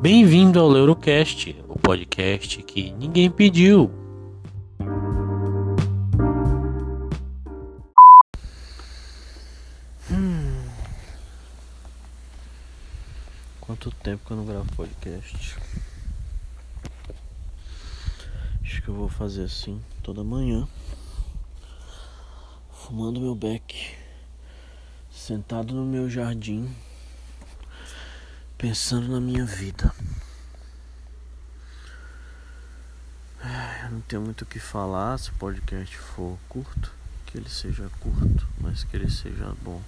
Bem-vindo ao Leurocast, o podcast que ninguém pediu. Hum. Quanto tempo que eu não gravo podcast? Acho que eu vou fazer assim toda manhã. Fumando meu beck. Sentado no meu jardim. Pensando na minha vida. Eu não tenho muito o que falar se o podcast for curto. Que ele seja curto, mas que ele seja bom.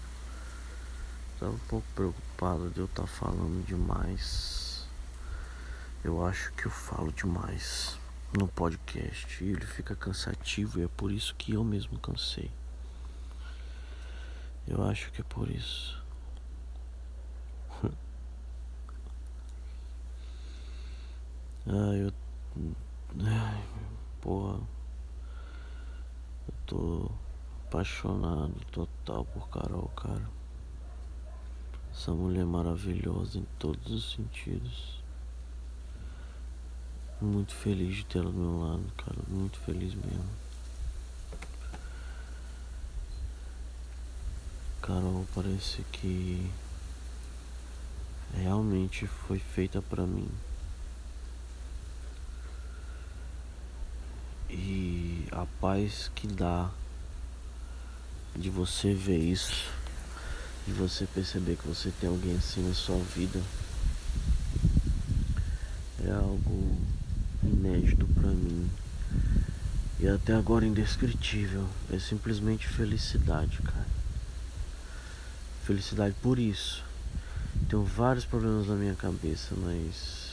Estava um pouco preocupado de eu estar tá falando demais. Eu acho que eu falo demais no podcast e ele fica cansativo e é por isso que eu mesmo cansei. Eu acho que é por isso. ah, eu. Ai, porra. Eu tô apaixonado total por Carol, cara. Essa mulher maravilhosa em todos os sentidos. Muito feliz de tê-la do meu lado, cara. Muito feliz mesmo. Carol parece que realmente foi feita para mim. E a paz que dá de você ver isso, de você perceber que você tem alguém assim na sua vida, é algo inédito para mim e até agora indescritível. É simplesmente felicidade, cara. Felicidade por isso. Tenho vários problemas na minha cabeça, mas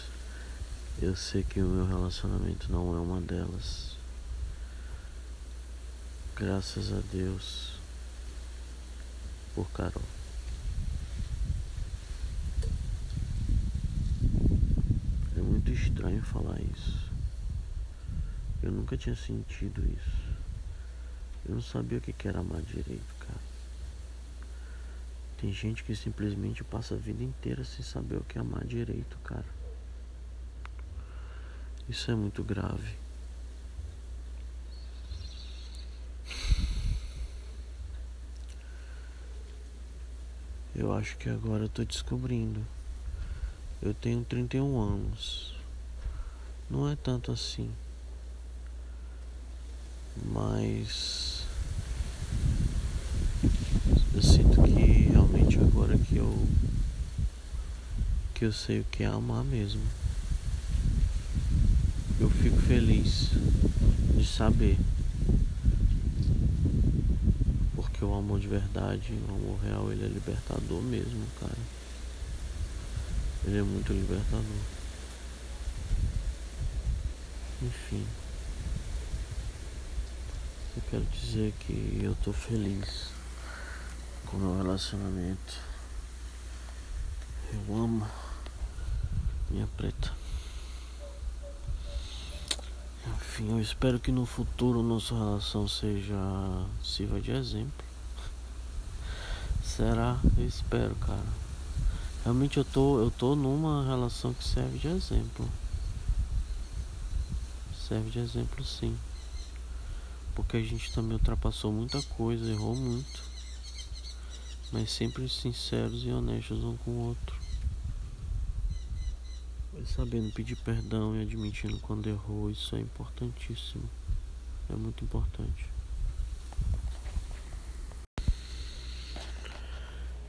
eu sei que o meu relacionamento não é uma delas. Graças a Deus por Carol. É muito estranho falar isso. Eu nunca tinha sentido isso. Eu não sabia o que era amar direito, cara. Tem gente que simplesmente passa a vida inteira sem saber o que é amar direito, cara. Isso é muito grave. Eu acho que agora eu tô descobrindo. Eu tenho 31 anos. Não é tanto assim. Mas eu sinto que realmente agora que eu que eu sei o que é amar mesmo. Eu fico feliz de saber porque o amor de verdade, o amor real, ele é libertador mesmo, cara. Ele é muito libertador. Enfim. Eu quero dizer que eu tô feliz com o meu relacionamento. Eu amo minha preta. Enfim, eu espero que no futuro nossa relação seja sirva de exemplo. Será? Eu espero, cara. Realmente eu tô, eu tô numa relação que serve de exemplo. Serve de exemplo sim. Porque a gente também ultrapassou muita coisa, errou muito. Mas sempre sinceros e honestos um com o outro. E sabendo pedir perdão e admitindo quando errou, isso é importantíssimo. É muito importante.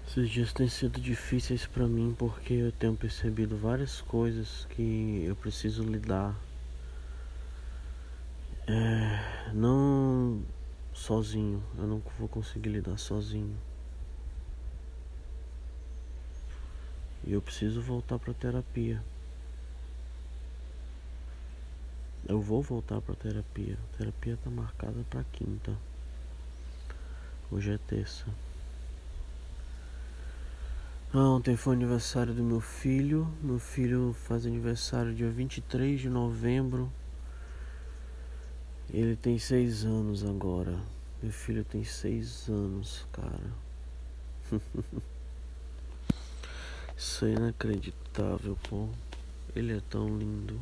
Esses dias têm sido difíceis para mim porque eu tenho percebido várias coisas que eu preciso lidar. É, não sozinho, eu não vou conseguir lidar sozinho. E eu preciso voltar para terapia. Eu vou voltar para terapia. A terapia tá marcada para quinta. Hoje é terça. Ontem foi aniversário do meu filho. Meu filho faz aniversário dia 23 de novembro. Ele tem seis anos agora. Meu filho tem seis anos, cara. Isso é inacreditável, pô. Ele é tão lindo.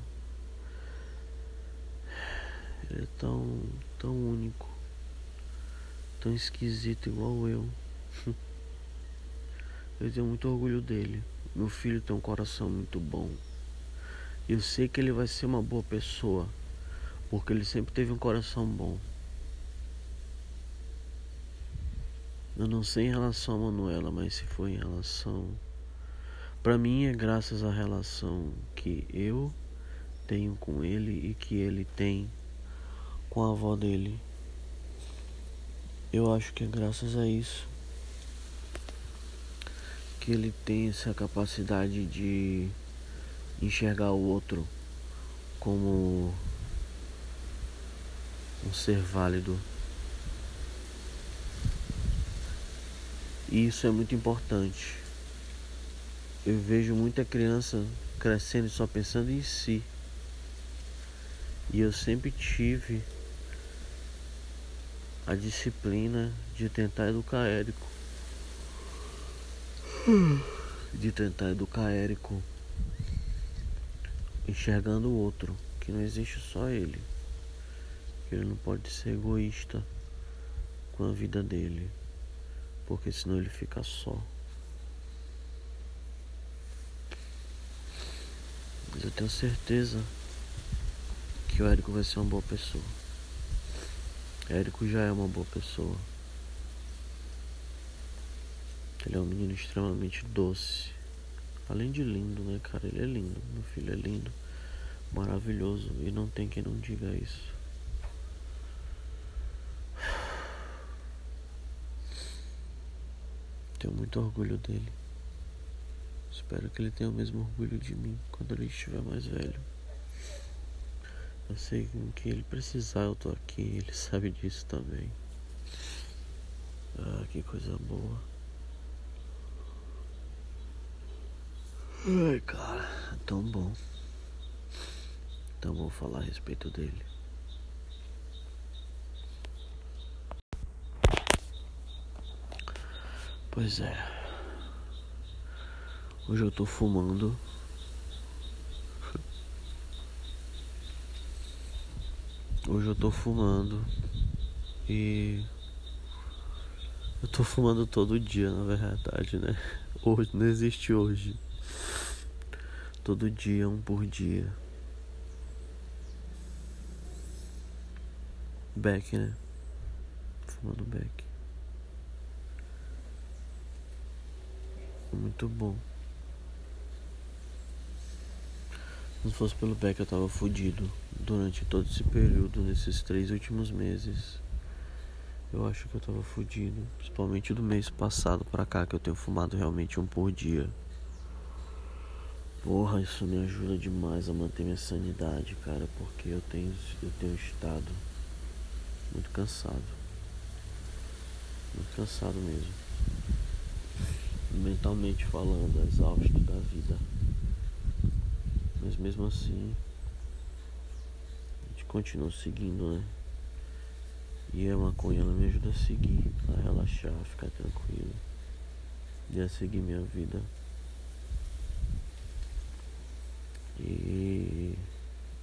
Ele é tão, tão único. Tão esquisito igual eu. Eu tenho muito orgulho dele. Meu filho tem um coração muito bom. Eu sei que ele vai ser uma boa pessoa, porque ele sempre teve um coração bom. Eu não sei em relação a Manuela, mas se for em relação. Para mim é graças à relação que eu tenho com ele e que ele tem com a avó dele. Eu acho que é graças a isso que ele tem essa capacidade de enxergar o outro como um ser válido. E isso é muito importante. Eu vejo muita criança crescendo só pensando em si. E eu sempre tive a disciplina de tentar educar Érico. De tentar educar Érico enxergando o outro, que não existe só ele. Que ele não pode ser egoísta com a vida dele porque senão ele fica só. Mas eu tenho certeza que o Érico vai ser uma boa pessoa. Érico já é uma boa pessoa. Ele é um menino extremamente doce. Além de lindo, né, cara? Ele é lindo. Meu filho é lindo. Maravilhoso. E não tem quem não diga isso. Tenho muito orgulho dele. Espero que ele tenha o mesmo orgulho de mim quando ele estiver mais velho. Eu sei que o que ele precisar eu tô aqui, ele sabe disso também. Ah, que coisa boa. Ai, cara, tão bom. Então vou falar a respeito dele. Pois é. Hoje eu tô fumando. Hoje eu tô fumando. E. Eu tô fumando todo dia, na verdade, né? Hoje não existe hoje. Todo dia, um por dia. Beck, né? Fumando Beck. muito bom. Se não fosse pelo Beck eu tava fudido durante todo esse período, nesses três últimos meses. Eu acho que eu tava fudido. Principalmente do mês passado pra cá, que eu tenho fumado realmente um por dia. Porra, isso me ajuda demais a manter minha sanidade, cara, porque eu tenho, eu tenho estado muito cansado. Muito cansado mesmo mentalmente falando, exausto da vida. Mas mesmo assim, a gente continua seguindo, né? E a maconha ela me ajuda a seguir, a relaxar, a ficar tranquilo. E a seguir minha vida. E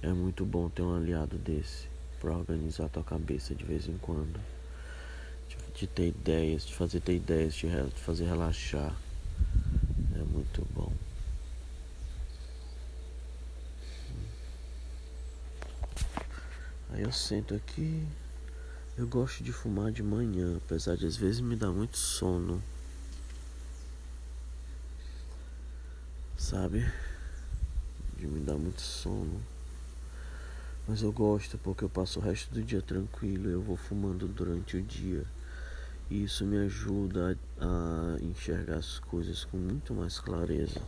é muito bom ter um aliado desse para organizar tua cabeça de vez em quando. De, ter ideias, de fazer ter ideias, de, fazer relaxar muito bom. Aí eu sento aqui. Eu gosto de fumar de manhã, apesar de às vezes me dar muito sono. Sabe? De me dar muito sono. Mas eu gosto porque eu passo o resto do dia tranquilo. Eu vou fumando durante o dia. E isso me ajuda a enxergar as coisas com muito mais clareza.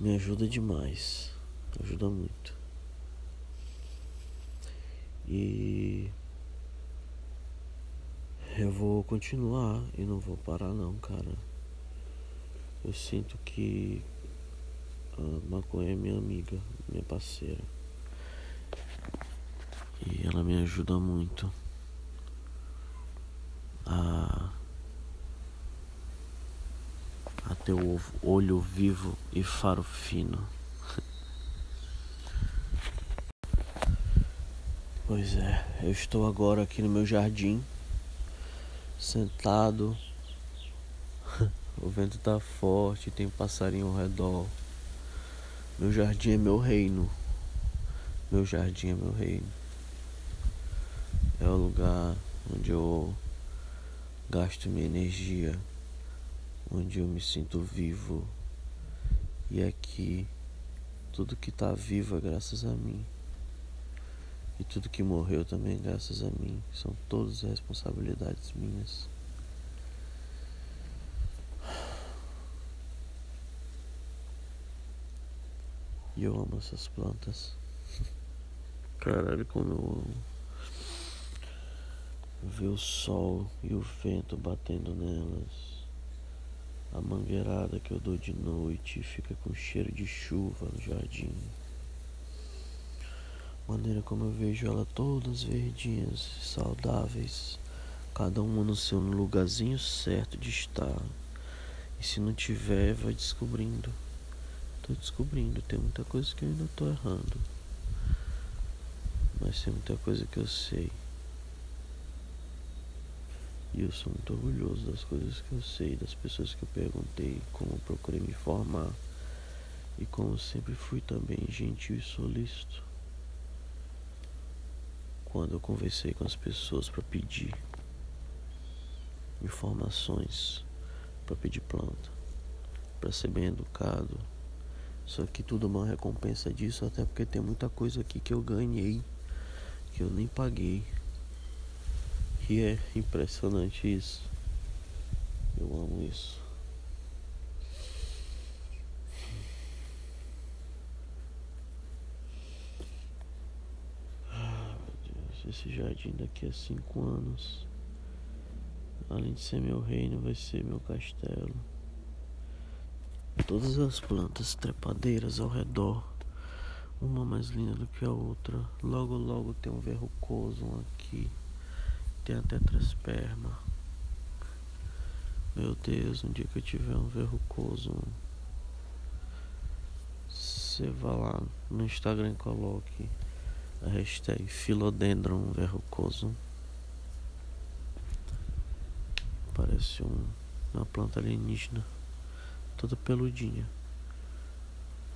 Me ajuda demais. Ajuda muito. E eu vou continuar e não vou parar não, cara. Eu sinto que a maconha é minha amiga, minha parceira. E ela me ajuda muito a, a teu olho vivo e faro fino. Pois é, eu estou agora aqui no meu jardim, sentado. O vento tá forte, tem passarinho ao redor. Meu jardim é meu reino. Meu jardim é meu reino. É o lugar onde eu gasto minha energia, onde eu me sinto vivo. E aqui tudo que tá vivo é graças a mim. E tudo que morreu também é graças a mim. São todas responsabilidades minhas. E eu amo essas plantas. Caralho, como eu amo. Ver o sol e o vento batendo nelas. A mangueirada que eu dou de noite fica com cheiro de chuva no jardim maneira como eu vejo ela todas verdinhas, saudáveis, cada uma no seu lugarzinho certo de estar. E se não tiver, vai descobrindo. Tô descobrindo, tem muita coisa que eu ainda tô errando. Mas tem muita coisa que eu sei. E eu sou muito orgulhoso das coisas que eu sei, das pessoas que eu perguntei, como eu procurei me informar. E como sempre fui também gentil e solícito quando eu conversei com as pessoas para pedir informações, para pedir planta, para ser bem educado. Só que tudo uma recompensa disso, até porque tem muita coisa aqui que eu ganhei, que eu nem paguei. E é impressionante isso. Eu amo isso. esse jardim daqui a cinco anos. Além de ser meu reino, vai ser meu castelo. Todas as plantas trepadeiras ao redor, uma mais linda do que a outra. Logo, logo tem um verrucoso aqui. Tem até trasperma. Meu Deus, um dia que eu tiver um verrucoso, você vá lá no Instagram e coloque a hashtag Philodendron verrucoso. Parece um, uma planta alienígena, toda peludinha,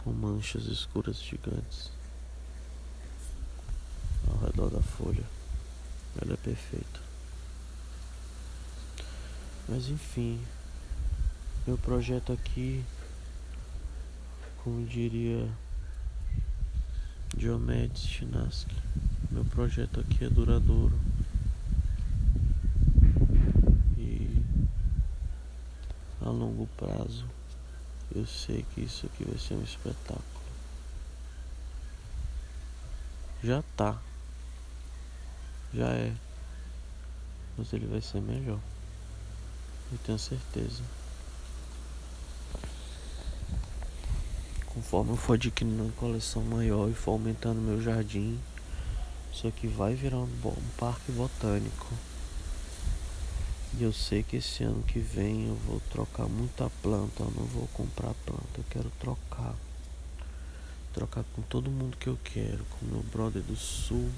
com manchas escuras gigantes ao redor da folha. Ela é perfeita. Mas enfim, meu projeto aqui, como diria Diomedes Chinaski. Meu projeto aqui é duradouro. E a longo prazo eu sei que isso aqui vai ser um espetáculo. Já tá. Já é. Mas ele vai ser melhor. Eu tenho certeza. Conforme eu for adquirindo uma coleção maior e for aumentando meu jardim, isso aqui vai virar um, um parque botânico. E eu sei que esse ano que vem eu vou trocar muita planta, eu não vou comprar planta, eu quero trocar. Trocar com todo mundo que eu quero, com meu brother do sul,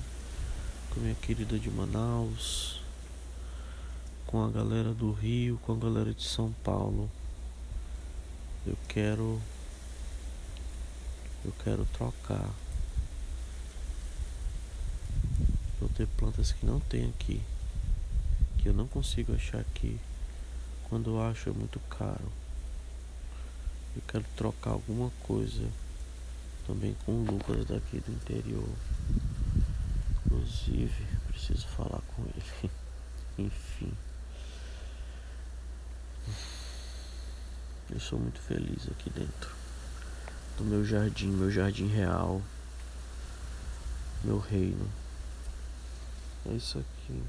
com minha querida de Manaus, com a galera do Rio, com a galera de São Paulo. Eu quero eu quero trocar. Vou ter plantas que não tem aqui, eu não consigo achar aqui. Quando eu acho é muito caro. Eu quero trocar alguma coisa também com o Lucas daqui do interior. Inclusive, preciso falar com ele. Enfim. Eu sou muito feliz aqui dentro do meu jardim, meu jardim real, meu reino. É isso aqui.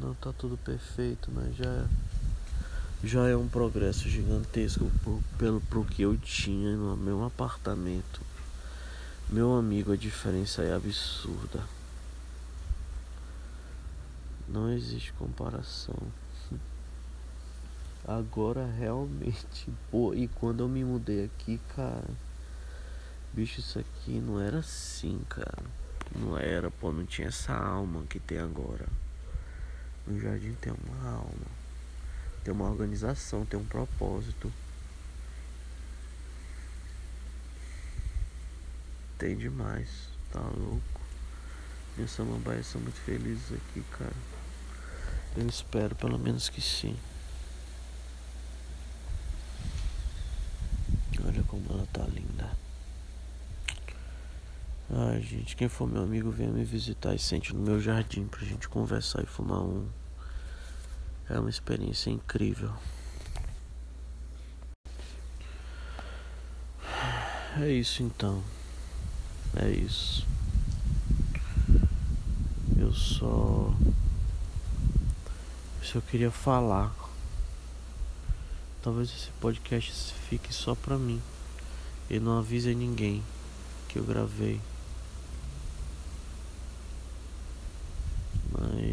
Não tá tudo perfeito, mas já já é um progresso gigantesco por, pelo pro que eu tinha no meu apartamento. Meu amigo, a diferença é absurda. Não existe comparação. Agora realmente, pô, e quando eu me mudei aqui, cara, bicho, isso aqui não era assim, cara. Não era, pô, não tinha essa alma que tem agora. No jardim tem uma alma, tem uma organização, tem um propósito. Tem demais, tá louco. Minhas samambaias são muito felizes aqui, cara. Eu espero pelo menos que sim. Olha como ela tá linda. Ai, gente, quem for meu amigo, venha me visitar e sente no meu jardim pra gente conversar e fumar um. É uma experiência incrível. É isso então. É isso. Eu só. Se eu queria falar. Talvez esse podcast fique só pra mim. E não avise ninguém que eu gravei.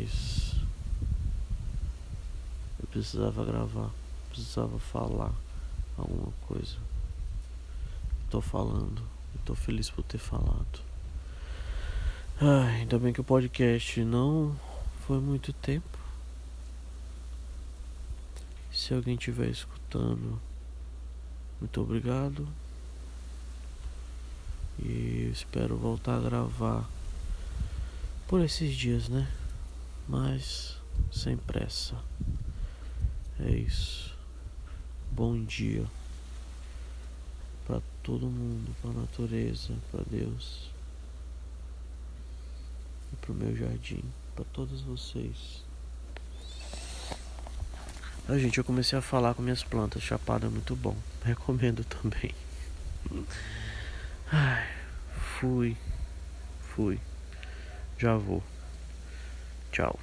Mas eu precisava gravar, precisava falar alguma coisa. Tô falando, tô feliz por ter falado. Ai, ainda bem que o podcast não foi muito tempo. Se alguém estiver escutando, muito obrigado. E espero voltar a gravar por esses dias, né? Mas sem pressa. É isso. Bom dia para todo mundo, para a natureza, para Deus e para o meu jardim, para todos vocês. A gente, eu comecei a falar com minhas plantas, chapado é muito bom. Recomendo também. Ai, fui, fui. Já vou. Ciao.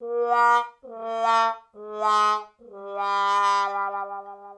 La la la la la la la la